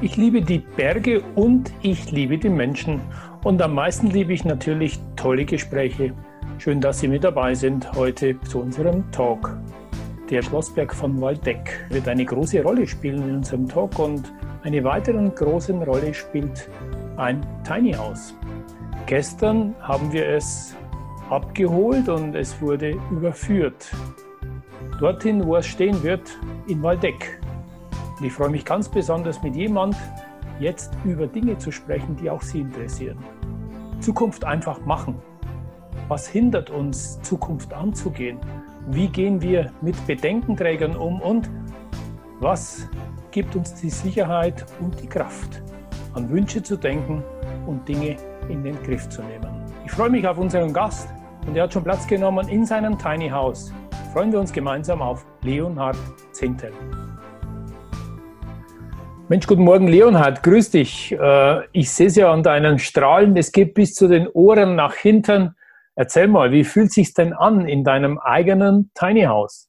Ich liebe die Berge und ich liebe die Menschen. Und am meisten liebe ich natürlich tolle Gespräche. Schön, dass Sie mit dabei sind heute zu unserem Talk. Der Schlossberg von Waldeck wird eine große Rolle spielen in unserem Talk und eine weitere große Rolle spielt ein Tiny House. Gestern haben wir es abgeholt und es wurde überführt. Dorthin, wo es stehen wird, in Waldeck. Und ich freue mich ganz besonders mit jemand jetzt über Dinge zu sprechen, die auch Sie interessieren. Zukunft einfach machen. Was hindert uns, Zukunft anzugehen? Wie gehen wir mit Bedenkenträgern um? Und was gibt uns die Sicherheit und die Kraft, an Wünsche zu denken und Dinge in den Griff zu nehmen? Ich freue mich auf unseren Gast und er hat schon Platz genommen in seinem Tiny House. Freuen wir uns gemeinsam auf Leonhard Zintel. Mensch, guten Morgen, Leonhard, grüß dich. Äh, ich sehe es ja an deinen Strahlen, es geht bis zu den Ohren nach hinten. Erzähl mal, wie fühlt es sich denn an in deinem eigenen Tiny House?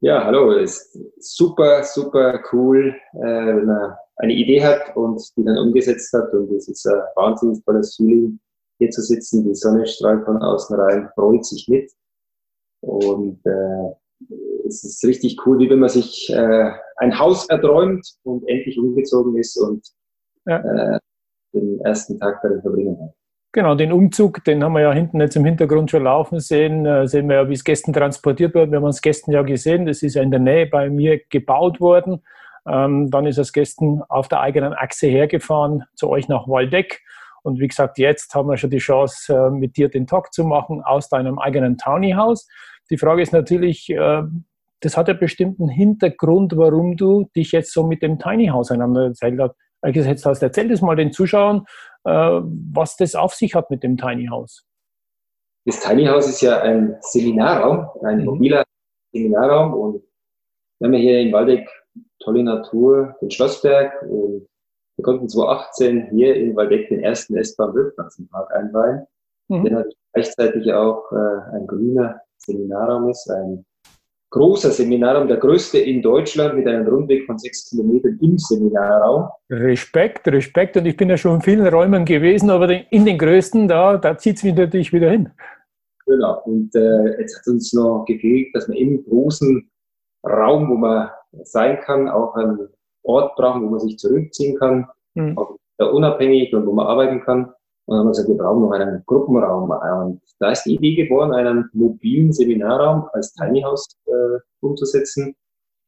Ja, hallo, ist super, super cool, äh, wenn man eine Idee hat und die dann umgesetzt hat. Und es ist ein wahnsinnig tolles Feeling, hier zu sitzen. Die Sonne strahlt von außen rein, freut sich mit. Und äh, es ist richtig cool, wie wenn man sich äh, ein Haus erträumt und endlich umgezogen ist und ja. äh, den ersten Tag darin verbringen hat. Genau, den Umzug, den haben wir ja hinten jetzt im Hintergrund schon laufen sehen. Äh, sehen wir ja, wie es gestern transportiert wird. Wir haben es gestern ja gesehen, das ist ja in der Nähe bei mir gebaut worden. Ähm, dann ist es gestern auf der eigenen Achse hergefahren zu euch nach Waldeck. Und wie gesagt, jetzt haben wir schon die Chance, äh, mit dir den Talk zu machen aus deinem eigenen Townie-Haus. Die Frage ist natürlich, äh, das hat ja bestimmten Hintergrund, warum du dich jetzt so mit dem Tiny House auseinandergesetzt hast. Erzähl das mal den Zuschauern, äh, was das auf sich hat mit dem Tiny House. Das Tiny House ist ja ein Seminarraum, ein mhm. mobiler Seminarraum und wir haben ja hier in Waldeck tolle Natur, den Schlossberg und wir konnten 2018 hier in Waldeck den ersten S-Bahn Wildpflanzenpark einweihen. Mhm. Hat gleichzeitig auch äh, ein grüner Seminarraum ist, ein großer Seminarraum, der größte in Deutschland mit einem Rundweg von sechs Kilometern im Seminarraum. Respekt, Respekt. Und ich bin ja schon in vielen Räumen gewesen, aber in den größten, da, da zieht es mich natürlich wieder hin. Genau. Und äh, jetzt hat uns noch gefehlt, dass man im großen Raum, wo man sein kann, auch einen Ort brauchen, wo man sich zurückziehen kann, mhm. auch unabhängig und wo man arbeiten kann. Und dann haben wir gesagt, wir brauchen noch einen Gruppenraum. Und da ist die Idee geboren, einen mobilen Seminarraum als Tiny House äh, umzusetzen.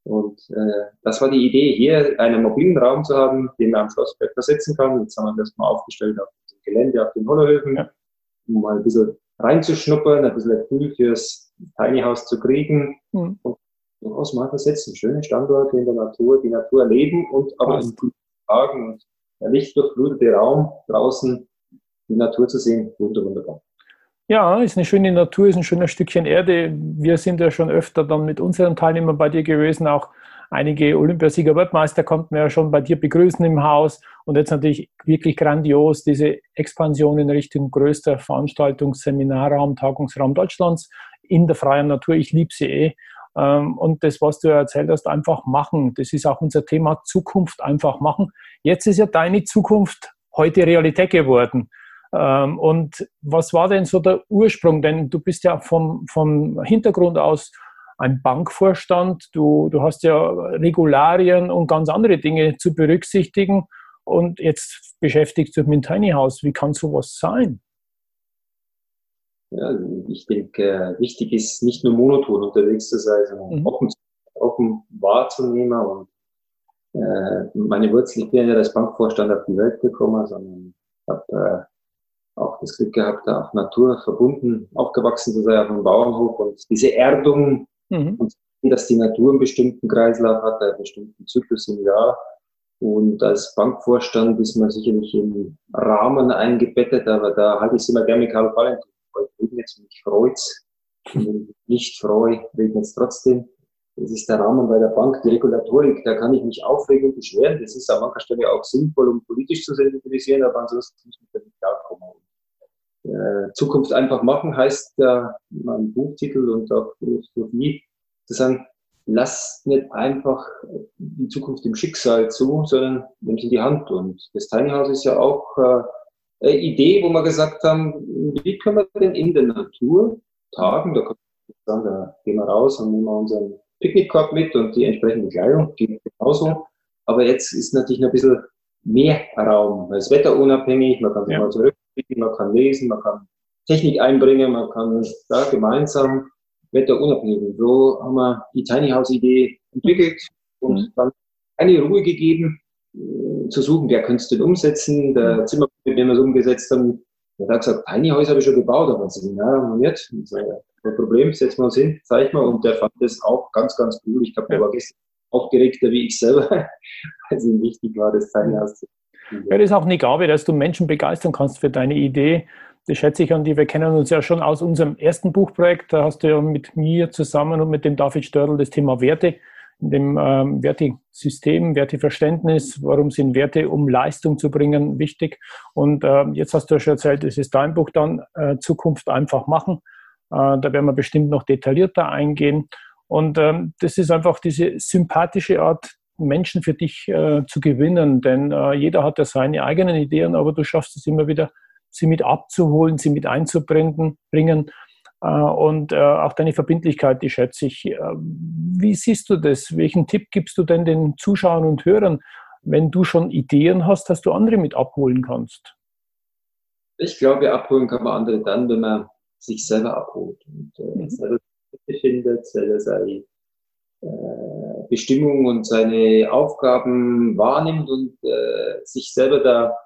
Und äh, das war die Idee, hier einen mobilen Raum zu haben, den man am Schlossberg versetzen kann. Jetzt haben wir das mal aufgestellt auf dem Gelände, auf den Hollerhöfen, ja. um mal ein bisschen reinzuschnuppern, ein bisschen ein Gefühl fürs Tiny House zu kriegen. Mhm. Und durchaus mal versetzen. Schöne Standorte in der Natur, die Natur erleben und aber in Tagen und der lichtdurchflutete Raum draußen die Natur zu sehen, wunderbar. Ja, ist eine schöne Natur, ist ein schönes Stückchen Erde. Wir sind ja schon öfter dann mit unseren Teilnehmern bei dir gewesen, auch einige Olympiasieger, Weltmeister konnten wir ja schon bei dir begrüßen im Haus und jetzt natürlich wirklich grandios diese Expansion in Richtung größter Veranstaltungsseminarraum, Tagungsraum Deutschlands in der freien Natur. Ich liebe sie eh. Ähm, und das, was du erzählt hast, einfach machen. Das ist auch unser Thema Zukunft einfach machen. Jetzt ist ja deine Zukunft heute Realität geworden. Ähm, und was war denn so der Ursprung? Denn du bist ja vom, vom Hintergrund aus ein Bankvorstand, du, du hast ja Regularien und ganz andere Dinge zu berücksichtigen und jetzt beschäftigst du dich mit Tiny House. Wie kann sowas sein? Ja, ich denke, wichtig ist nicht nur monoton unterwegs zu sein, sondern mhm. offen, offen wahrzunehmen und äh, meine Wurzel, ich bin ja als Bankvorstand auf die Welt gekommen, sondern habe äh, auch das Glück gehabt, da auch Natur verbunden aufgewachsen zu sein auf einem Bauernhof und diese Erdung mhm. und dass die Natur einen bestimmten Kreislauf hat, einen bestimmten Zyklus im Jahr. Und als Bankvorstand ist man sicherlich im Rahmen eingebettet, aber da halte ich es immer gerne mit Karl Valentin. Ich jetzt mich freut's. Nicht freu, regnet es trotzdem. Das ist der Rahmen bei der Bank, die Regulatorik, da kann ich mich aufregen und beschweren. Das ist an mancher Stelle auch sinnvoll, um politisch zu sensibilisieren, aber ansonsten muss ich damit klarkommen. Äh, Zukunft einfach machen heißt äh, mein Buchtitel und auch Philosophie zu sagen, lasst nicht einfach die Zukunft dem Schicksal zu, sondern nehmt sie in die Hand. Und das Tiny House ist ja auch äh, eine Idee, wo wir gesagt haben, wie können wir denn in der Natur tagen? Da, sagen, da gehen wir raus und nehmen wir unseren Picknickkorb mit und die entsprechende Kleidung, geht genauso. Aber jetzt ist natürlich ein bisschen mehr Raum, weil es wetterunabhängig, man kann sich ja. mal zurückblicken, man kann lesen, man kann Technik einbringen, man kann da gemeinsam wetterunabhängig. Und so haben wir die Tiny House Idee entwickelt und mhm. dann eine Ruhe gegeben, äh, zu suchen, wer könnte es denn umsetzen. Der mhm. Zimmer, mit dem wir es umgesetzt haben, der hat gesagt, Tiny House habe ich schon gebaut, aber sie, ja, nicht. So, kein Problem, setzen wir uns hin, zeig mal. Und der fand das auch ganz, ganz cool. Ich glaube, der war gestern aufgeregter wie ich selber, weil es ihm wichtig war, das Tiny House zu ja, das ist auch eine Gabe, dass du Menschen begeistern kannst für deine Idee das schätze ich an die. Wir kennen uns ja schon aus unserem ersten Buchprojekt. Da hast du ja mit mir zusammen und mit dem David Störl das Thema Werte in dem ähm, Wertesystem, Werteverständnis, warum sind Werte, um Leistung zu bringen, wichtig. Und äh, jetzt hast du ja schon erzählt, es ist dein Buch dann, äh, Zukunft einfach machen. Äh, da werden wir bestimmt noch detaillierter eingehen. Und ähm, das ist einfach diese sympathische Art, Menschen für dich äh, zu gewinnen, denn äh, jeder hat ja seine eigenen Ideen, aber du schaffst es immer wieder, sie mit abzuholen, sie mit einzubringen. Bringen. Äh, und äh, auch deine Verbindlichkeit, die schätze ich. Äh, wie siehst du das? Welchen Tipp gibst du denn den Zuschauern und Hörern, wenn du schon Ideen hast, dass du andere mit abholen kannst? Ich glaube, abholen kann man andere dann, wenn man sich selber abholt und äh, mhm. selber findet, selber seine äh, Bestimmung und seine Aufgaben wahrnimmt und äh, sich selber da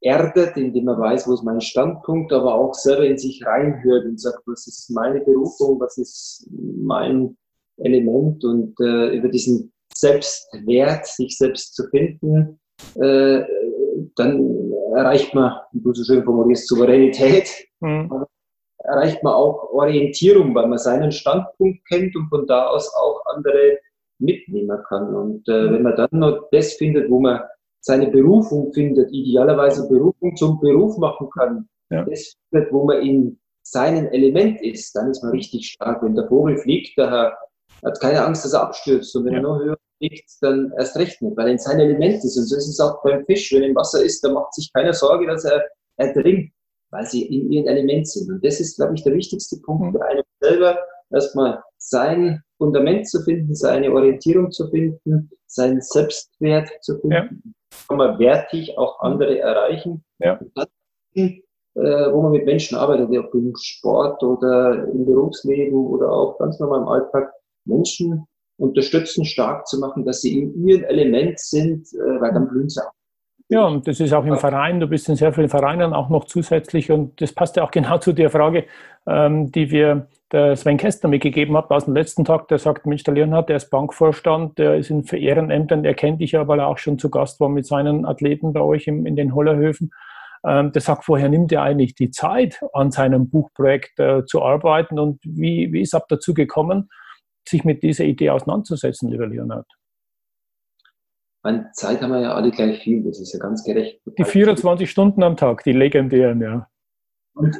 erdet, indem er weiß, wo ist mein Standpunkt, aber auch selber in sich reinhört und sagt, was ist meine Berufung, was ist mein Element und äh, über diesen Selbstwert, sich selbst zu finden, äh, dann erreicht man, wie du so schön formulierst, Souveränität, mhm. erreicht man auch Orientierung, weil man seinen Standpunkt kennt und von da aus auch andere mitnehmen kann. Und äh, wenn man dann noch das findet, wo man seine Berufung findet, idealerweise Berufung zum Beruf machen kann, ja. das findet, wo man in seinem Element ist, dann ist man richtig stark. Wenn der Vogel fliegt, der hat keine Angst, dass er abstürzt. Und wenn ja. er noch höher fliegt, dann erst recht nicht, weil er in seinem Element ist. Und so ist es auch beim Fisch. Wenn er im Wasser ist, dann macht sich keiner Sorge, dass er ertrinkt, weil sie in ihrem Element sind. Und das ist, glaube ich, der wichtigste Punkt mhm. für einen selber, erstmal sein Fundament zu finden, seine Orientierung zu finden, seinen Selbstwert zu finden. Ja kann man wertig auch andere erreichen. Ja. Dann, äh, wo man mit Menschen arbeitet, ob im Sport oder im Berufsleben oder auch ganz normal im Alltag, Menschen unterstützen, stark zu machen, dass sie in ihrem Element sind, äh, weil dann blühen sie auch. Ja, und das ist auch im Verein, du bist in sehr vielen Vereinen auch noch zusätzlich und das passt ja auch genau zu der Frage, ähm, die wir der Sven Kästner mitgegeben hat aus dem letzten Tag, der sagt, Mensch, der Leonhard, der ist Bankvorstand, der ist in Ehrenämtern, der kennt dich ja, weil er auch schon zu Gast war mit seinen Athleten bei euch im, in den Hollerhöfen. Ähm, der sagt, vorher nimmt er eigentlich die Zeit, an seinem Buchprojekt äh, zu arbeiten und wie, wie ist ab dazu gekommen, sich mit dieser Idee auseinanderzusetzen, lieber Leonhard? An Zeit haben wir ja alle gleich viel, das ist ja ganz gerecht. Die 24 Stunden am Tag, die legendären, ja. Und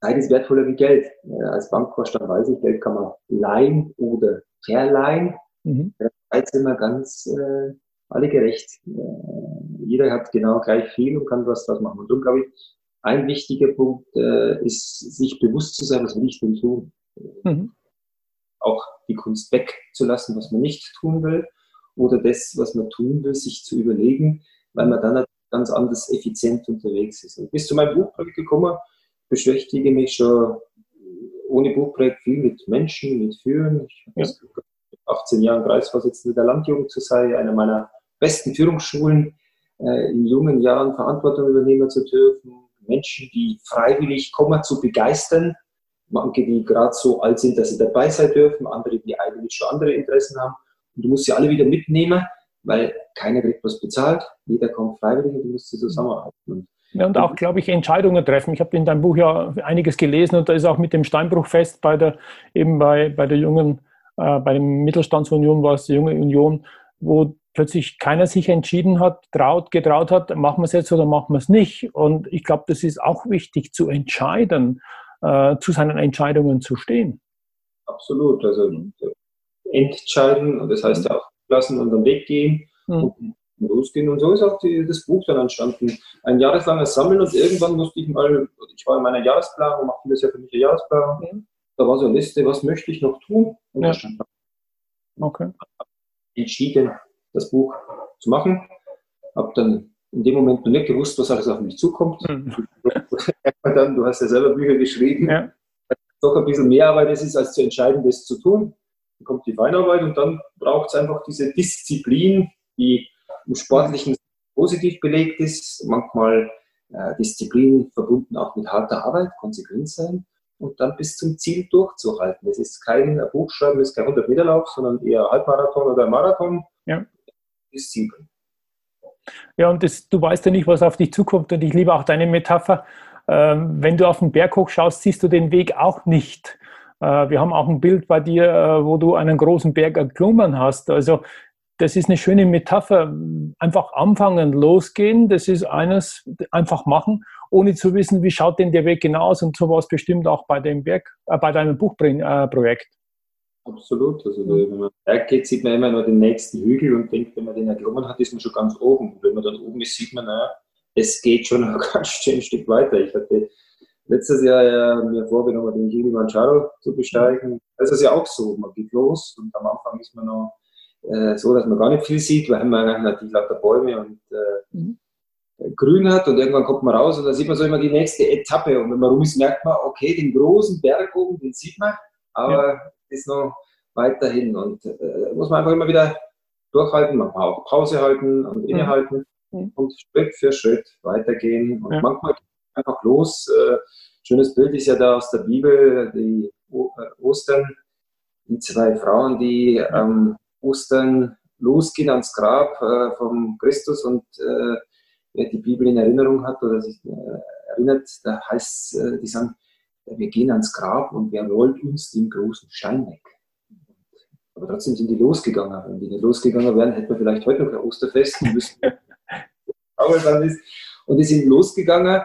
Zeit ist wertvoller wie Geld. Als Bankvorstand weiß ich, Geld kann man leihen oder verleihen. Mhm. Zeit sind wir ganz äh, alle gerecht. Äh, jeder hat genau gleich viel und kann was draus machen. Und darum glaube ich, ein wichtiger Punkt äh, ist, sich bewusst zu sein, was will ich denn tun. Mhm. Auch die Kunst wegzulassen, was man nicht tun will, oder das, was man tun will, sich zu überlegen, weil man dann ganz anders effizient unterwegs ist. Und bis zu meinem Buch gekommen, beschäftige mich schon ohne Buchprojekt viel mit Menschen, mit Führen. Ich habe ja. 18 Jahren Kreisvorsitzender der Landjugend zu sein, einer meiner besten Führungsschulen, äh, in jungen Jahren Verantwortung übernehmen zu dürfen, Menschen, die freiwillig kommen, zu begeistern, Manche, die gerade so alt sind, dass sie dabei sein dürfen, andere, die eigentlich schon andere Interessen haben. Und du musst sie alle wieder mitnehmen, weil keiner kriegt was bezahlt, jeder kommt freiwillig und du musst sie zusammenarbeiten. Ja, und auch, glaube ich, Entscheidungen treffen. Ich habe in deinem Buch ja einiges gelesen und da ist auch mit dem Steinbruchfest bei der, eben bei, bei der jungen, äh, bei dem Mittelstandsunion war es die junge Union, wo plötzlich keiner sich entschieden hat, traut, getraut hat, machen wir es jetzt oder machen wir es nicht. Und ich glaube, das ist auch wichtig zu entscheiden, äh, zu seinen Entscheidungen zu stehen. Absolut. Also entscheiden, und das heißt ja auch lassen und dann weggehen. Mhm losgehen. Und so ist auch die, das Buch dann entstanden. Ein jahreslanges Sammeln und irgendwann musste ich mal, ich war in meiner Jahresplanung, mache vieles ja für mich eine Jahresplanung. Ja. Da war so eine Liste, was möchte ich noch tun? Und ja. da stand okay. entschieden, das Buch zu machen. Habe dann in dem Moment noch nicht gewusst, was alles auf mich zukommt. Mhm. dann, du hast ja selber Bücher geschrieben. Ja. Doch ein bisschen mehr Arbeit es ist, als zu entscheiden, das zu tun. Dann kommt die Feinarbeit und dann braucht es einfach diese Disziplin, die im Sportlichen positiv belegt ist, manchmal äh, Disziplin verbunden auch mit harter Arbeit, konsequent sein und dann bis zum Ziel durchzuhalten. Es ist kein Buchschreiben, es ist kein 100 Meter Lauf, sondern eher Halbmarathon oder Marathon. Ja. Das Ziel. Ja, und das, du weißt ja nicht, was auf dich zukommt und ich liebe auch deine Metapher. Ähm, wenn du auf den Berg hoch schaust, siehst du den Weg auch nicht. Äh, wir haben auch ein Bild bei dir, äh, wo du einen großen Berg erklommen hast. Also das ist eine schöne Metapher. Einfach anfangen, losgehen, das ist eines, einfach machen, ohne zu wissen, wie schaut denn der Weg genau aus und sowas bestimmt auch bei dem Berg, äh, bei deinem Buchprojekt. Äh, Absolut. Also wenn man Berg geht, sieht man immer nur den nächsten Hügel und denkt, wenn man den erklommen hat, ist man schon ganz oben. Und wenn man dann oben ist, sieht man, naja, es geht schon ein ganz schön Stück weiter. Ich hatte letztes Jahr ja mir vorgenommen, den Kilimanjaro zu besteigen. Das ist ja auch so. Man geht los und am Anfang ist man noch äh, so, dass man gar nicht viel sieht, weil man natürlich lauter Bäume und äh, mhm. Grün hat und irgendwann kommt man raus und dann sieht man so immer die nächste Etappe und wenn man rum ist, merkt man, okay, den großen Berg oben, den sieht man, aber ja. ist noch weiterhin und äh, muss man einfach immer wieder durchhalten, man kann auch Pause halten und mhm. innehalten mhm. und Schritt für Schritt weitergehen und ja. manchmal einfach los. Äh, schönes Bild ist ja da aus der Bibel, die o äh, Ostern, die zwei Frauen, die ähm, Ostern losgehen ans Grab äh, vom Christus und äh, wer die Bibel in Erinnerung hat oder sich äh, erinnert, da heißt äh, die sagen, wir gehen ans Grab und wer rollt uns den großen Stein weg? Aber trotzdem sind die losgegangen. Wenn die nicht losgegangen wären, hätten wir vielleicht heute noch ein Osterfest müssen. Aber dann ist, und die sind losgegangen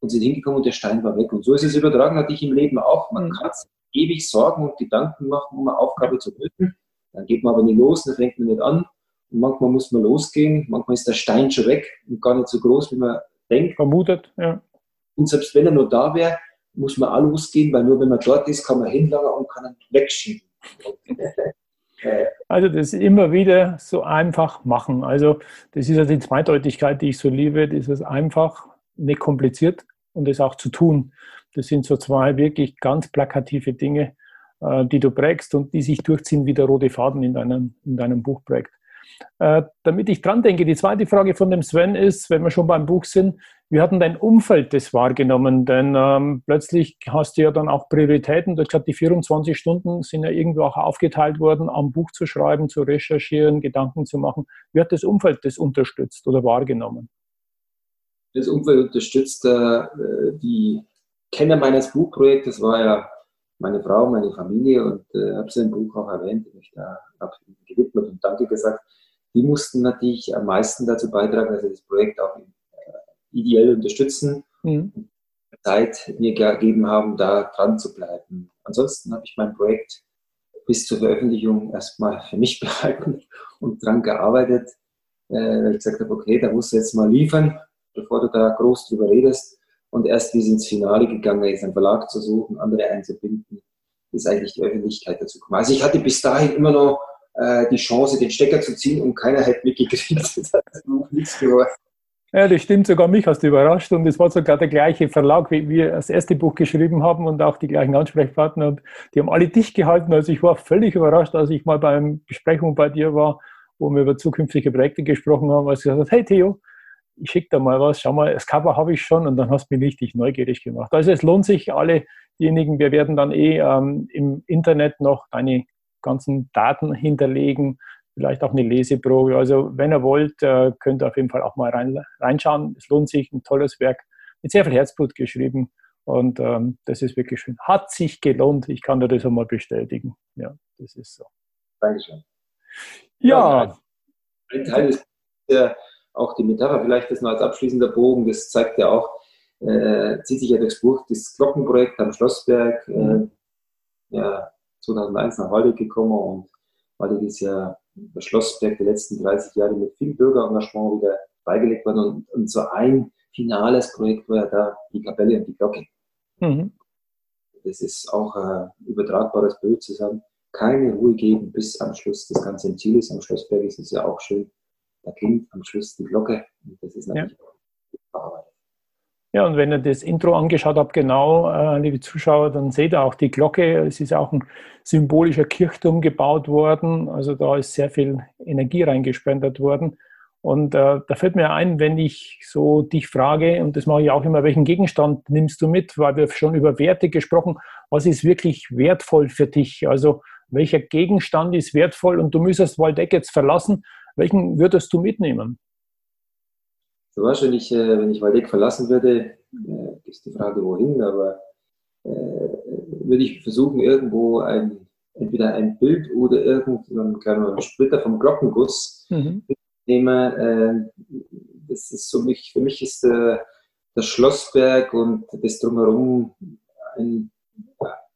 und sind hingekommen und der Stein war weg. Und so ist es übertragen, hatte ich im Leben auch. Man mhm. kann ewig Sorgen und Gedanken machen, um eine Aufgabe zu lösen. Dann geht man aber nicht los, dann fängt man nicht an. Und manchmal muss man losgehen, manchmal ist der Stein schon weg und gar nicht so groß, wie man denkt. Vermutet, ja. Und selbst wenn er nur da wäre, muss man auch losgehen, weil nur wenn man dort ist, kann man hinlangen und kann ihn wegschieben. Also das immer wieder so einfach machen. Also das ist ja die Zweideutigkeit, die ich so liebe, dieses einfach, nicht kompliziert und es auch zu tun. Das sind so zwei wirklich ganz plakative Dinge, äh, die du prägst und die sich durchziehen wie der rote Faden in deinem, in deinem Buchprojekt. Äh, damit ich dran denke, die zweite Frage von dem Sven ist, wenn wir schon beim Buch sind, wie hat denn dein Umfeld das wahrgenommen? Denn ähm, plötzlich hast du ja dann auch Prioritäten. Hast gesagt, die 24 Stunden sind ja irgendwo auch aufgeteilt worden, am Buch zu schreiben, zu recherchieren, Gedanken zu machen. Wie hat das Umfeld das unterstützt oder wahrgenommen? Das Umfeld unterstützt äh, die Kenner meines Buchprojektes war ja meine Frau, meine Familie und äh, habe sie im Buch auch erwähnt, mich da gewidmet und Danke gesagt. Die mussten natürlich am meisten dazu beitragen, dass sie das Projekt auch äh, ideell unterstützen mhm. und Zeit mir gegeben haben, da dran zu bleiben. Ansonsten habe ich mein Projekt bis zur Veröffentlichung erstmal für mich behalten und dran gearbeitet, äh, weil ich gesagt habe, okay, da musst du jetzt mal liefern, bevor du da groß drüber redest. Und erst wie es ins Finale gegangen ist, einen Verlag zu suchen, andere einzubinden, ist eigentlich die Öffentlichkeit dazu gekommen. Also ich hatte bis dahin immer noch äh, die Chance, den Stecker zu ziehen und keiner hätte mitgekriegt. das hat nichts geworden. Ja, das stimmt, sogar mich hast du überrascht und es war sogar der gleiche Verlag, wie wir das erste Buch geschrieben haben und auch die gleichen Ansprechpartner und die haben alle dicht gehalten. Also ich war völlig überrascht, als ich mal beim Besprechung bei dir war, wo wir über zukünftige Projekte gesprochen haben, als ich gesagt habe, hey Theo, ich schicke da mal was, schau mal, das Cover habe ich schon und dann hast du mich richtig neugierig gemacht. Also es lohnt sich, alle diejenigen, wir werden dann eh ähm, im Internet noch deine ganzen Daten hinterlegen, vielleicht auch eine Leseprobe. Also wenn ihr wollt, äh, könnt ihr auf jeden Fall auch mal rein, reinschauen. Es lohnt sich, ein tolles Werk mit sehr viel Herzblut geschrieben. Und ähm, das ist wirklich schön. Hat sich gelohnt. Ich kann dir das einmal bestätigen. Ja, das ist so. Dankeschön. Ja. ja ein Teil ist ja auch die Metapher, vielleicht das noch als abschließender Bogen, das zeigt ja auch, äh, zieht sich ja durchs Buch, das Glockenprojekt am Schlossberg, äh, ja, 2001 nach Waldeck gekommen und Waldeck ist ja das Schlossberg der letzten 30 Jahre mit viel Bürgerengagement wieder beigelegt worden und, und so ein finales Projekt war ja da die Kapelle und die Glocke. Mhm. Das ist auch ein übertragbares Bild zu sagen, keine Ruhe geben bis am Schluss das Ganze im Ziel ist. Am Schlossberg ist es ja auch schön, da klingt am Schluss die Glocke und das ist natürlich ja. auch ja, und wenn ihr das Intro angeschaut habt, genau, äh, liebe Zuschauer, dann seht ihr auch die Glocke. Es ist auch ein symbolischer Kirchturm gebaut worden. Also da ist sehr viel Energie reingespendet worden. Und äh, da fällt mir ein, wenn ich so dich frage, und das mache ich auch immer, welchen Gegenstand nimmst du mit? Weil wir schon über Werte gesprochen. Was ist wirklich wertvoll für dich? Also welcher Gegenstand ist wertvoll? Und du müsstest Waldeck jetzt verlassen. Welchen würdest du mitnehmen? So wahrscheinlich, äh, wenn ich Waldeck verlassen würde, äh, ist die Frage, wohin, aber äh, würde ich versuchen, irgendwo ein, entweder ein Bild oder irgendeinen kleinen Splitter vom Glockenguss mhm. mitnehmen. Äh, das ist so mich, für mich ist der, das Schlossberg und das Drumherum ein,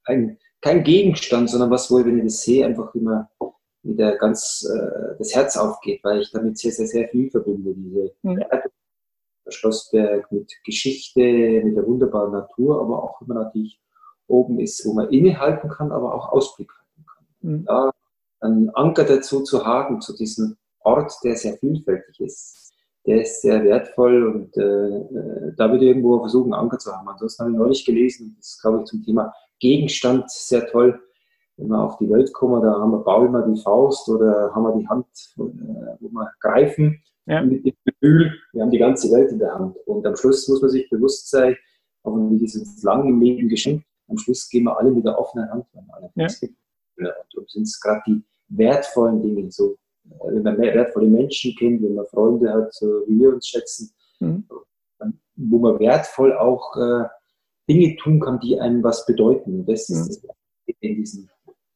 ein, kein Gegenstand, sondern was, wo ich, wenn ich das sehe, einfach immer wieder ganz äh, das Herz aufgeht, weil ich damit sehr, sehr, sehr viel verbinde. Diese mhm. Schlossberg mit Geschichte, mit der wunderbaren Natur, aber auch immer natürlich oben ist, wo man innehalten kann, aber auch Ausblick halten kann. Mhm. Da einen Anker dazu zu haben, zu diesem Ort, der sehr vielfältig ist, der ist sehr wertvoll und äh, äh da würde ich irgendwo versuchen, Anker zu haben. Ansonsten habe ich neulich gelesen, das ist, glaube ich, zum Thema Gegenstand sehr toll. Wenn wir auf die Welt kommen, da haben wir bauen wir die Faust oder haben wir die Hand, äh, wo wir greifen ja. mit dem Gefühl, wir haben die ganze Welt in der Hand. Und am Schluss muss man sich bewusst sein, auch wenn wir sind lang im Leben geschenkt, am Schluss gehen wir alle mit der offenen Hand. Alle ja. Und darum sind es gerade die wertvollen Dinge, so, äh, wenn man mehr wertvolle Menschen kennt, wenn man Freunde hat, so wie wir uns schätzen, mhm. wo man wertvoll auch äh, Dinge tun kann, die einem was bedeuten. Und das mhm. ist das in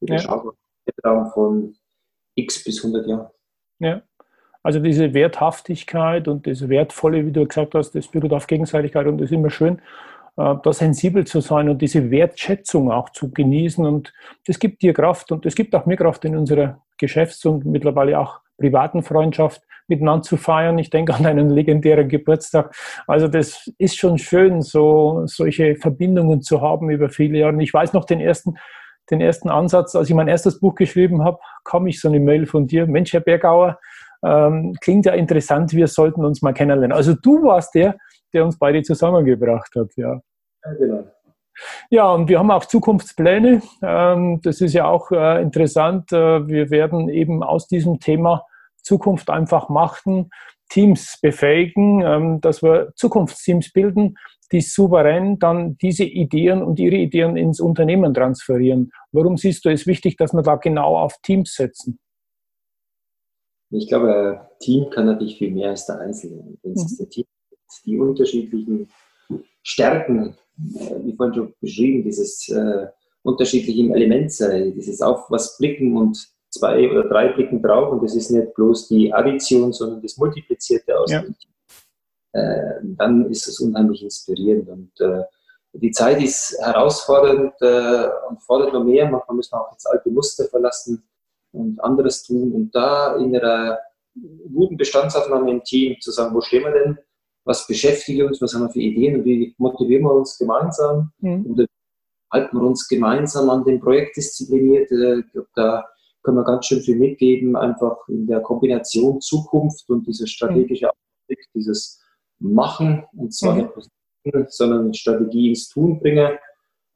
diesem ja. Zeitraum von x bis 100 Jahren. Ja. Also diese Werthaftigkeit und das Wertvolle, wie du gesagt hast, das beruht auf Gegenseitigkeit und das ist immer schön, äh, da sensibel zu sein und diese Wertschätzung auch zu genießen. Und das gibt dir Kraft und das gibt auch mir Kraft in unserer Geschäfts- und mittlerweile auch privaten Freundschaft miteinander zu feiern. Ich denke an einen legendären Geburtstag. Also das ist schon schön, so solche Verbindungen zu haben über viele Jahre. Und ich weiß noch den ersten, den ersten Ansatz, als ich mein erstes Buch geschrieben habe, kam ich so eine Mail von dir. Mensch, Herr Bergauer, ähm, klingt ja interessant, wir sollten uns mal kennenlernen. Also du warst der, der uns beide zusammengebracht hat, ja. Ja, genau. Ja, und wir haben auch Zukunftspläne. Ähm, das ist ja auch äh, interessant. Äh, wir werden eben aus diesem Thema Zukunft einfach machen, Teams befähigen, ähm, dass wir Zukunftsteams bilden, die souverän dann diese Ideen und ihre Ideen ins Unternehmen transferieren. Warum siehst du es wichtig, dass wir da genau auf Teams setzen? Ich glaube, ein Team kann natürlich viel mehr als der Einzelne. Wenn es mhm. Team die unterschiedlichen Stärken, äh, wie vorhin schon beschrieben, dieses äh, unterschiedliche im Element sei, dieses auf was blicken und zwei oder drei blicken drauf und das ist nicht bloß die Addition, sondern das Multiplizierte aus ja. dem Team. Äh, dann ist es unheimlich inspirierend und äh, die Zeit ist herausfordernd äh, und fordert noch mehr. Manchmal müssen wir auch jetzt alte Muster verlassen und anderes tun und da in einer guten Bestandsaufnahme im Team zu sagen, wo stehen wir denn, was beschäftigt uns, was haben wir für Ideen und wie motivieren wir uns gemeinsam mhm. und halten wir uns gemeinsam an dem Projekt diszipliniert. Äh, da können wir ganz schön viel mitgeben, einfach in der Kombination Zukunft und dieser strategische Ausblick, dieses Machen und zwar mhm. nicht sondern Strategie ins Tun bringen,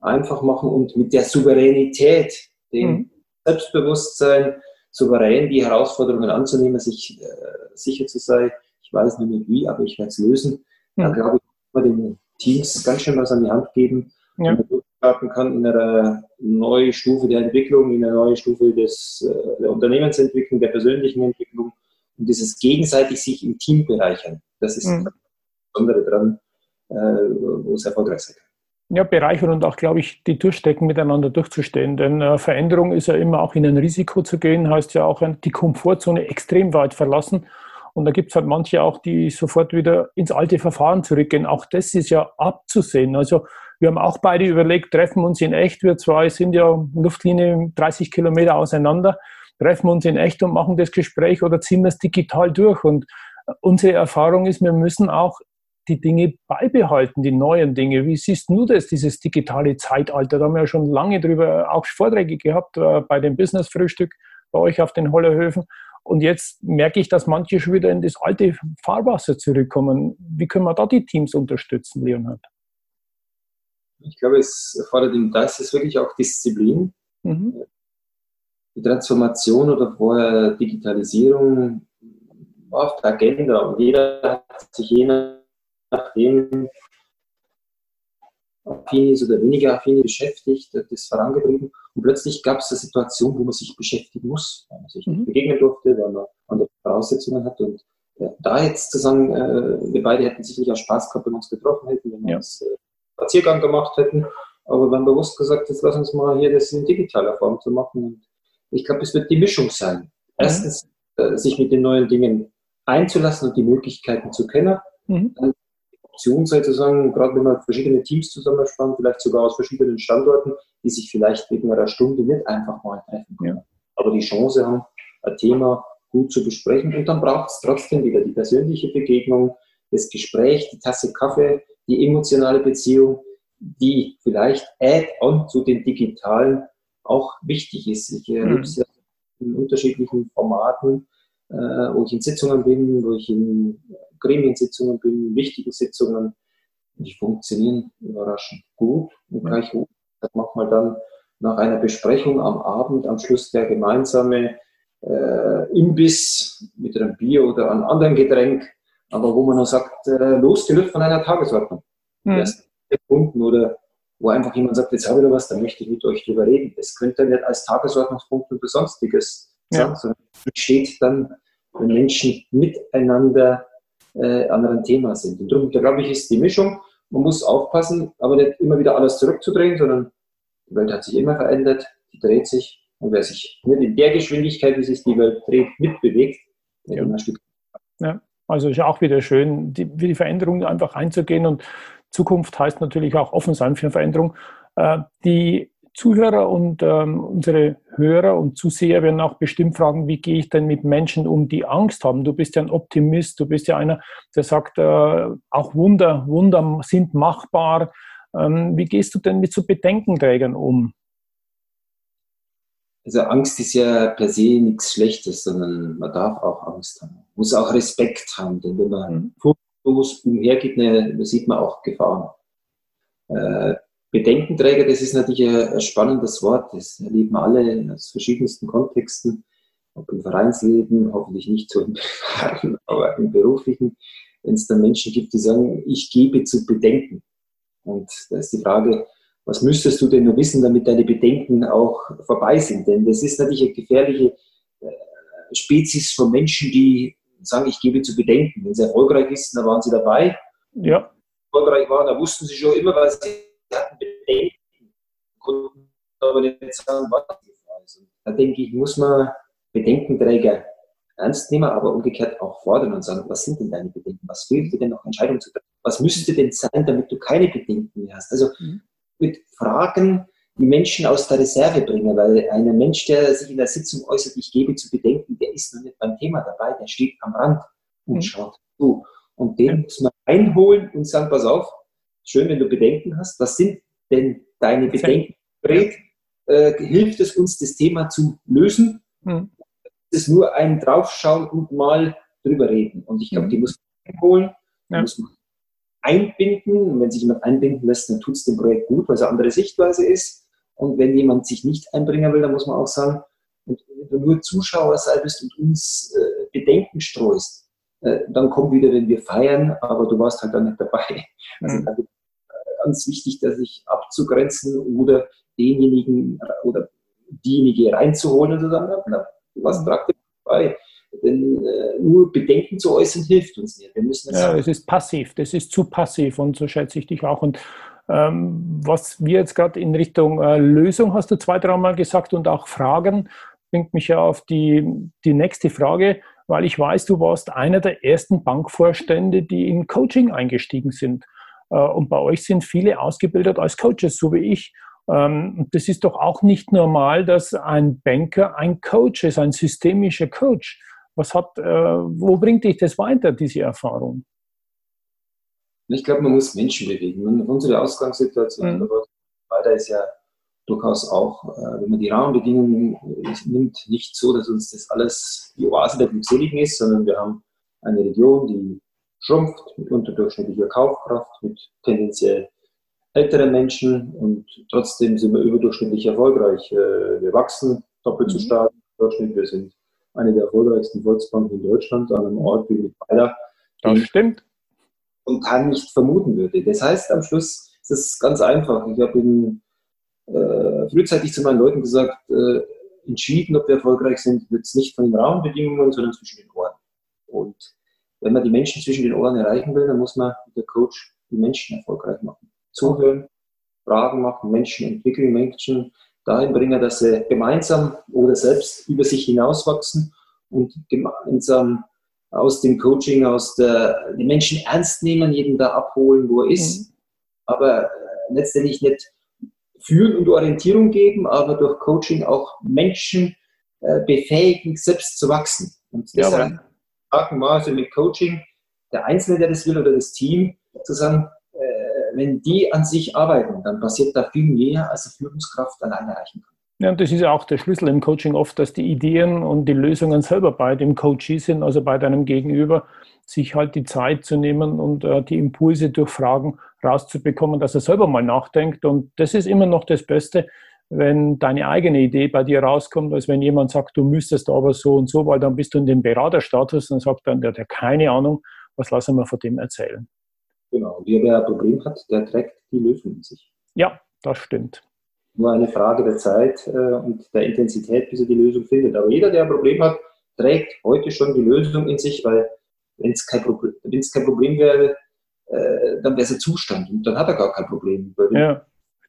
einfach machen und mit der Souveränität, den mhm. Selbstbewusstsein, souverän die Herausforderungen anzunehmen, sich äh, sicher zu sein, ich weiß noch nicht wie, aber ich werde es lösen. Ja. Da glaube ich, kann man den Teams ganz schön was an die Hand geben, ja. starten kann in einer neuen Stufe der Entwicklung, in einer neuen Stufe des, äh, der Unternehmensentwicklung, der persönlichen Entwicklung und dieses gegenseitig sich im Team bereichern. Das ist mhm. Besondere dran, äh, wo es erfolgreich sein kann. Ja, bereichern und auch, glaube ich, die durchstecken, miteinander durchzustehen. Denn äh, Veränderung ist ja immer auch in ein Risiko zu gehen, heißt ja auch die Komfortzone extrem weit verlassen. Und da gibt es halt manche auch, die sofort wieder ins alte Verfahren zurückgehen. Auch das ist ja abzusehen. Also wir haben auch beide überlegt, treffen uns in echt. Wir zwei sind ja Luftlinie 30 Kilometer auseinander, treffen uns in echt und machen das Gespräch oder ziehen das digital durch. Und unsere Erfahrung ist, wir müssen auch die Dinge beibehalten, die neuen Dinge. Wie siehst du das, dieses digitale Zeitalter? Da haben wir ja schon lange drüber auch Vorträge gehabt äh, bei dem Business-Frühstück bei euch auf den Hollerhöfen. Und jetzt merke ich, dass manche schon wieder in das alte Fahrwasser zurückkommen. Wie können wir da die Teams unterstützen, Leonhard? Ich glaube, es erfordert im ist wirklich auch Disziplin. Mhm. Die Transformation oder vorher Digitalisierung war auf der Agenda und jeder hat sich je nachdem affin ist oder weniger affin beschäftigt, das vorangetrieben. Und plötzlich gab es eine Situation, wo man sich beschäftigen muss, weil man sich nicht mhm. begegnen durfte, weil man andere Voraussetzungen hat. Und äh, da jetzt zu sagen, äh, wir beide hätten sicherlich auch Spaß gehabt, wenn wir uns getroffen hätten, wenn wir ja. uns äh, Spaziergang gemacht hätten. Aber wir haben bewusst gesagt, jetzt lass uns mal hier das in digitaler Form zu machen. Und ich glaube, es wird die Mischung sein. Mhm. Erstens, äh, sich mit den neuen Dingen einzulassen und die Möglichkeiten zu kennen. Mhm. Dann Option sozusagen, gerade wenn man verschiedene Teams zusammenspannt, vielleicht sogar aus verschiedenen Standorten, die sich vielleicht wegen einer Stunde nicht einfach mal treffen können. Ja. Aber die Chance haben, ein Thema gut zu besprechen. Und dann braucht es trotzdem wieder die persönliche Begegnung, das Gespräch, die Tasse Kaffee, die emotionale Beziehung, die vielleicht add-on zu den digitalen auch wichtig ist. Ich erlebe es ja in unterschiedlichen Formaten, wo ich in Sitzungen bin, wo ich in Gremiensitzungen bin, wichtigen Sitzungen. Die funktionieren überraschend gut und gleich gut. Das macht man dann nach einer Besprechung am Abend, am Schluss der gemeinsame äh, Imbiss mit einem Bier oder einem anderen Getränk aber wo man noch sagt, äh, losgelöst von einer Tagesordnung. Mhm. Erst Kunden oder wo einfach jemand sagt, jetzt habe ich da was, da möchte ich mit euch drüber reden. Das könnte nicht als Tagesordnungspunkt oder sonstiges ja. sondern steht dann, wenn Menschen miteinander äh, an einem Thema sind. Und darum, da glaube ich, ist die Mischung. Man muss aufpassen, aber nicht immer wieder alles zurückzudrehen, sondern die Welt hat sich immer verändert, die dreht sich. Und wer sich nicht in der Geschwindigkeit, wie sich die Welt dreht, mitbewegt, der ja. immer ein Stück. Ja. Also ist auch wieder schön, die, die Veränderung einfach einzugehen und Zukunft heißt natürlich auch offen sein für Veränderung. Äh, die Zuhörer und ähm, unsere Hörer und Zuseher werden auch bestimmt fragen, wie gehe ich denn mit Menschen um, die Angst haben? Du bist ja ein Optimist, du bist ja einer, der sagt, äh, auch Wunder, Wunder sind machbar. Ähm, wie gehst du denn mit so Bedenkenträgern um? Also Angst ist ja per se nichts Schlechtes, sondern man darf auch Angst haben. Man muss auch Respekt haben, denn wenn man mhm. furchtlos umhergeht, sieht man auch Gefahren. Äh, Bedenkenträger, das ist natürlich ein, ein, spannendes Wort. Das erleben alle aus verschiedensten Kontexten, ob im Vereinsleben, hoffentlich nicht so im privaten, aber im beruflichen, wenn es dann Menschen gibt, die sagen, ich gebe zu bedenken. Und da ist die Frage, was müsstest du denn nur wissen, damit deine Bedenken auch vorbei sind? Denn das ist natürlich eine gefährliche äh, Spezies von Menschen, die sagen, ich gebe zu bedenken. Wenn sie erfolgreich ist, dann waren sie dabei. Ja. Erfolgreich waren, da wussten sie schon immer, was sie hatten Bedenken, konnten aber nicht sagen, was ist. Da denke ich, muss man Bedenkenträger ernst nehmen, aber umgekehrt auch fordern und sagen, was sind denn deine Bedenken? Was fehlt dir denn noch Entscheidungen zu treffen? Was müsste denn sein, damit du keine Bedenken mehr hast? Also mhm mit Fragen die Menschen aus der Reserve bringen, weil ein Mensch, der sich in der Sitzung äußert, ich gebe zu bedenken, der ist noch nicht beim Thema dabei, der steht am Rand und mhm. schaut zu. Und den muss man einholen und sagen, pass auf, schön, wenn du Bedenken hast, was sind denn deine Bedenken? Äh, hilft es uns, das Thema zu lösen? Mhm. Es ist nur ein Draufschauen und mal drüber reden. Und ich glaube, mhm. die muss man einholen, ja. muss man einbinden. Und wenn sich jemand einbinden lässt, dann tut es dem Projekt gut, weil es eine andere Sichtweise ist. Und wenn jemand sich nicht einbringen will, dann muss man auch sagen, wenn du nur Zuschauer sei bist und uns äh, Bedenken streust, äh, dann komm wieder, wenn wir feiern, aber du warst halt dann nicht dabei. Also, mhm. Ganz wichtig, dass sich abzugrenzen oder denjenigen oder diejenige reinzuholen und zu sagen, na, was tragt bei? Denn äh, nur Bedenken zu äußern hilft uns nicht. Wir müssen ja, es ist passiv, das ist zu passiv und so schätze ich dich auch. Und ähm, was wir jetzt gerade in Richtung äh, Lösung, hast du zwei, dreimal gesagt, und auch Fragen, bringt mich ja auf die, die nächste Frage, weil ich weiß, du warst einer der ersten Bankvorstände, die in Coaching eingestiegen sind. Äh, und bei euch sind viele ausgebildet als Coaches, so wie ich. Ähm, das ist doch auch nicht normal, dass ein Banker ein Coach ist, ein systemischer Coach. Was hat, äh, wo bringt dich das weiter, diese Erfahrung? Ich glaube, man muss Menschen bewegen. Und unsere Ausgangssituation mhm. weiter ist ja durchaus auch, äh, wenn man die Rahmenbedingungen nimmt, nicht so, dass uns das alles die Oase der Glückseligen ist, sondern wir haben eine Region, die schrumpft mit unterdurchschnittlicher Kaufkraft, mit tendenziell älteren Menschen und trotzdem sind wir überdurchschnittlich erfolgreich. Äh, wir wachsen doppelt so mhm. stark im Durchschnitt. Wir sind eine der erfolgreichsten Volksbanken in Deutschland an einem Ort wie Mittweiler. Das stimmt. Und kann nicht vermuten würde. Das heißt, am Schluss ist es ganz einfach. Ich habe äh, frühzeitig zu meinen Leuten gesagt, äh, entschieden, ob wir erfolgreich sind, wird es nicht von den Rahmenbedingungen, sondern zwischen den Ohren. Wenn man die Menschen zwischen den Ohren erreichen will, dann muss man mit der Coach die Menschen erfolgreich machen. Zuhören, Fragen machen, Menschen entwickeln, Menschen dahin bringen, dass sie gemeinsam oder selbst über sich hinauswachsen und gemeinsam aus dem Coaching, aus der, die Menschen ernst nehmen, jeden da abholen, wo er ist, mhm. aber äh, letztendlich nicht führen und Orientierung geben, aber durch Coaching auch Menschen äh, befähigen, selbst zu wachsen. Und deshalb ja, starken Maße mit Coaching, der Einzelne, der das will, oder das Team, zu sagen, äh, wenn die an sich arbeiten, dann passiert da viel mehr, als eine Führungskraft alleine erreichen kann. Ja, und das ist ja auch der Schlüssel im Coaching oft, dass die Ideen und die Lösungen selber bei dem Coachee sind, also bei deinem Gegenüber, sich halt die Zeit zu nehmen und äh, die Impulse durch Fragen rauszubekommen, dass er selber mal nachdenkt. Und das ist immer noch das Beste, wenn deine eigene Idee bei dir rauskommt, als wenn jemand sagt, du müsstest aber so und so, weil dann bist du in dem Beraterstatus und sagt dann, der hat keine Ahnung, was lassen wir von dem erzählen. Genau, und wer ein Problem hat, der trägt die Lösung in sich. Ja, das stimmt. Nur eine Frage der Zeit äh, und der Intensität, bis er die Lösung findet. Aber jeder, der ein Problem hat, trägt heute schon die Lösung in sich, weil wenn es kein, Problem, kein Problem wäre, äh, dann wäre es ein Zustand und dann hat er gar kein Problem. Ja,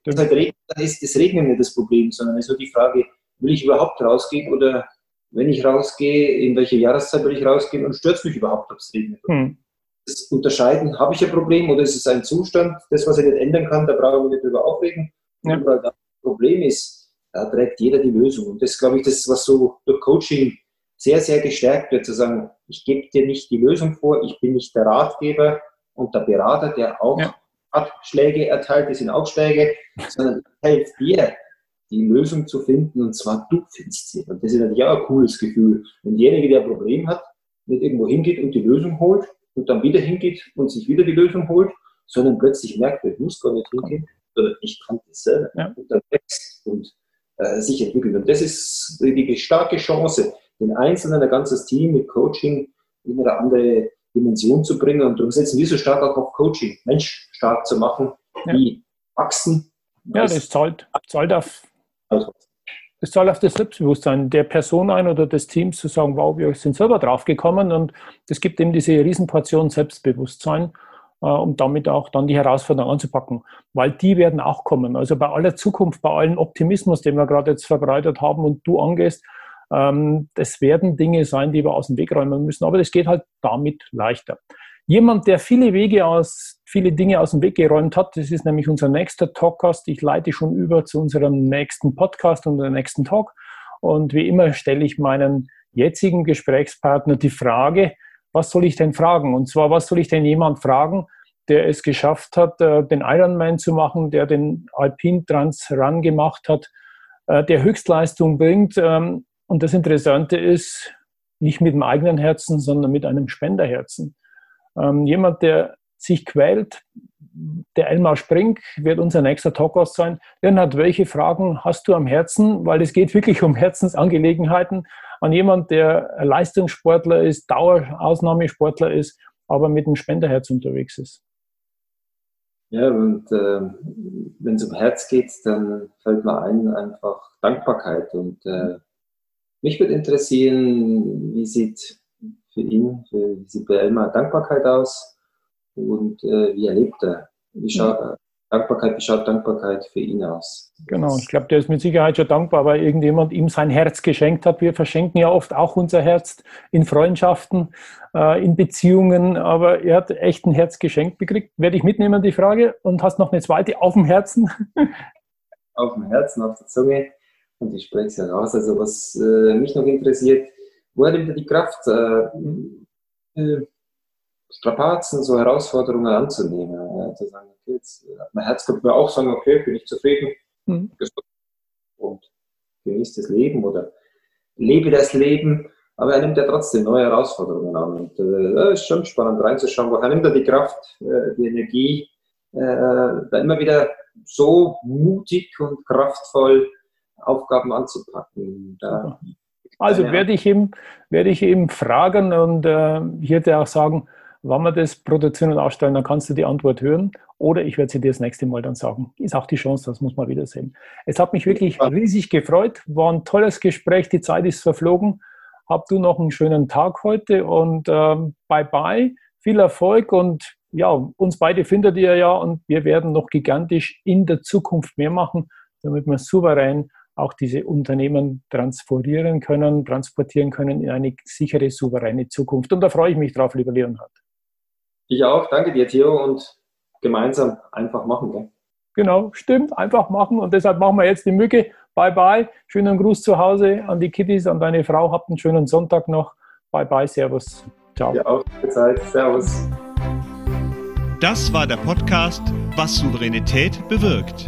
wenn halt regnet, dann ist das Regnen nicht das Problem, sondern es ist nur die Frage, will ich überhaupt rausgehen oder wenn ich rausgehe, in welche Jahreszeit will ich rausgehen und stört es mich überhaupt, ob es regnet? Hm. Das Unterscheiden, habe ich ein Problem oder ist es ein Zustand, das, was ich nicht ändern kann, da brauche ich mich nicht drüber aufregen. Ja. Und weil das Problem ist, da trägt jeder die Lösung. Und das glaube ich, das, was so durch Coaching sehr, sehr gestärkt wird, zu sagen, ich gebe dir nicht die Lösung vor, ich bin nicht der Ratgeber und der Berater, der auch ja. Hat Schläge erteilt, das sind auch Schläge, sondern hilft dir, die Lösung zu finden und zwar du findest sie. Und das ist natürlich auch ein cooles Gefühl. Wenn derjenige, der ein Problem hat, nicht irgendwo hingeht und die Lösung holt und dann wieder hingeht und sich wieder die Lösung holt, sondern plötzlich merkt, ich muss gar nicht hingehen, sondern ich kann das selber ja. und dann wächst und äh, sich entwickelt. Und das ist die starke Chance, den Einzelnen, ein ganzes Team mit Coaching in eine andere Dimension zu bringen. Und darum setzen wir so stark auch auf Coaching, Mensch stark zu machen, ja. die wachsen. Ja, das zahlt, zahlt auf, also. das zahlt auf das Selbstbewusstsein der Person ein oder des Teams zu sagen, wow, wir sind selber draufgekommen und das gibt eben diese Riesenportion Selbstbewusstsein, äh, um damit auch dann die Herausforderungen anzupacken, weil die werden auch kommen. Also bei aller Zukunft, bei allem Optimismus, den wir gerade jetzt verbreitet haben und du angehst, das werden Dinge sein, die wir aus dem Weg räumen müssen, aber das geht halt damit leichter. Jemand, der viele Wege aus, viele Dinge aus dem Weg geräumt hat, das ist nämlich unser nächster Talkcast. Ich leite schon über zu unserem nächsten Podcast und dem nächsten Talk. Und wie immer stelle ich meinen jetzigen Gesprächspartner die Frage, was soll ich denn fragen? Und zwar, was soll ich denn jemand fragen, der es geschafft hat, äh, den Ironman zu machen, der den Alpine Trans Run gemacht hat, äh, der Höchstleistung bringt, ähm, und das Interessante ist, nicht mit dem eigenen Herzen, sondern mit einem Spenderherzen. Ähm, jemand, der sich quält, der Elmar Spring wird unser nächster Talkgast sein. Leonhard, welche Fragen hast du am Herzen? Weil es geht wirklich um Herzensangelegenheiten an jemand, der Leistungssportler ist, Dauerausnahmesportler ist, aber mit einem Spenderherz unterwegs ist. Ja, und äh, wenn es um Herz geht, dann fällt mir ein einfach Dankbarkeit. Und äh, mich würde interessieren, wie sieht für ihn, für, wie sieht bei Elmar Dankbarkeit aus und äh, wie erlebt er? Wie schaut, mhm. Dankbarkeit, wie schaut Dankbarkeit für ihn aus? Genau, ich glaube, der ist mit Sicherheit schon dankbar, weil irgendjemand ihm sein Herz geschenkt hat. Wir verschenken ja oft auch unser Herz in Freundschaften, äh, in Beziehungen, aber er hat echt ein Herz geschenkt gekriegt. Werde ich mitnehmen, die Frage. Und hast noch eine zweite auf dem Herzen? auf dem Herzen, auf der Zunge. Und ich spreche es heraus. Also, was äh, mich noch interessiert, woher nimmt er die Kraft? Äh, äh Strapazen, so Herausforderungen anzunehmen. zu sagen, okay, jetzt hat mein Herz kommt mir auch sagen, okay, bin ich zufrieden mhm. und genieße das Leben oder lebe das Leben. Aber er nimmt ja trotzdem neue Herausforderungen an. Und äh, ist schon spannend reinzuschauen, woher nimmt er die Kraft, äh, die Energie, äh, da immer wieder so mutig und kraftvoll Aufgaben anzupacken. Da, also werde ich, ihm, werde ich ihm fragen und äh, ich hätte auch sagen, wann wir das produzieren und ausstellen, dann kannst du die Antwort hören. Oder ich werde sie dir das nächste Mal dann sagen. Ist auch die Chance, das muss man wieder sehen. Es hat mich wirklich riesig gefreut. War ein tolles Gespräch. Die Zeit ist verflogen. Hab du noch einen schönen Tag heute und ähm, bye bye. Viel Erfolg und ja, uns beide findet ihr ja und wir werden noch gigantisch in der Zukunft mehr machen, damit wir souverän auch diese Unternehmen transferieren können, transportieren können in eine sichere, souveräne Zukunft. Und da freue ich mich drauf, lieber Leonhard. Ich auch, danke dir, Theo, und gemeinsam einfach machen. Gell? Genau, stimmt, einfach machen. Und deshalb machen wir jetzt die Mücke. Bye, bye. Schönen Gruß zu Hause an die Kitties, an deine Frau. Habt einen schönen Sonntag noch. Bye, bye, Servus. Ciao. Ja, auch Zeit. Servus. Das war der Podcast Was Souveränität bewirkt.